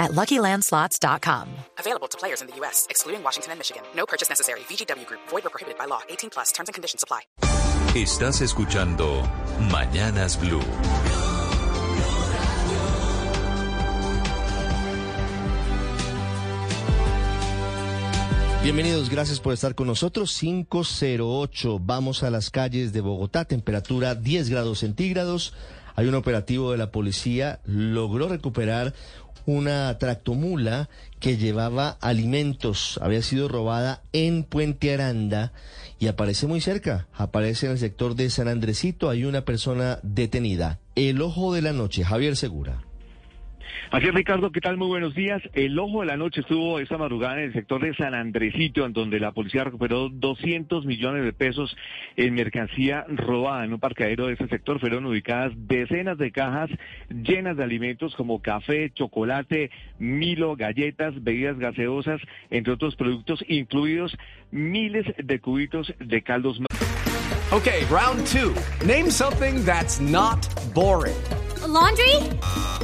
at LuckyLandSlots.com. Available to players in the U.S., excluding Washington and Michigan. No purchase necessary. VGW Group. Void or prohibited by law. 18 plus. Terms and conditions apply. Estás escuchando Mañanas Blue. Bienvenidos, gracias por estar con nosotros. 508, vamos a las calles de Bogotá, temperatura 10 grados centígrados. Hay un operativo de la policía, logró recuperar una tractomula que llevaba alimentos, había sido robada en Puente Aranda y aparece muy cerca, aparece en el sector de San Andresito, hay una persona detenida. El ojo de la noche, Javier Segura. Así es, Ricardo, ¿qué tal? Muy buenos días. El ojo de la noche estuvo esta madrugada en el sector de San Andresito, en donde la policía recuperó 200 millones de pesos en mercancía robada en un parqueadero de ese sector. Fueron ubicadas decenas de cajas llenas de alimentos como café, chocolate, milo, galletas, bebidas gaseosas, entre otros productos, incluidos miles de cubitos de caldos. Okay, round two. Name something that's not boring. A laundry?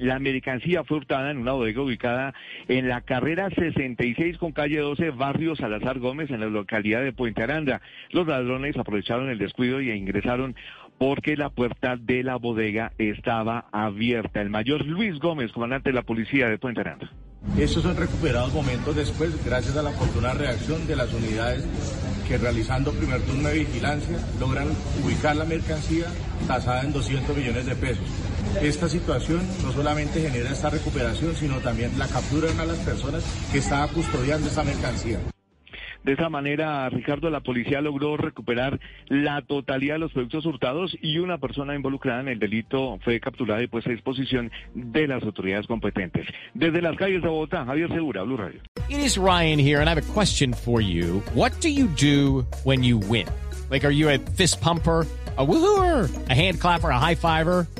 La mercancía fue hurtada en una bodega ubicada en la carrera 66 con calle 12, barrio Salazar Gómez, en la localidad de Puente Aranda. Los ladrones aprovecharon el descuido y ingresaron porque la puerta de la bodega estaba abierta. El mayor Luis Gómez, comandante de la policía de Puente Aranda. Estos son recuperados momentos después, gracias a la oportuna reacción de las unidades que realizando primer turno de vigilancia logran ubicar la mercancía tasada en 200 millones de pesos. Esta situación no solamente genera esta recuperación, sino también la captura de una de las personas que estaba custodiando esta mercancía. De esa manera, Ricardo, la policía logró recuperar la totalidad de los productos hurtados y una persona involucrada en el delito fue capturada y puesta a disposición de las autoridades competentes. Desde las calles de Bogotá, Javier Segura, Blue Radio. It is Ryan here, and I have a question for you. What do you do when you win? Like, are you a fist pumper? a woohooer, a hand clapper, a high fiver.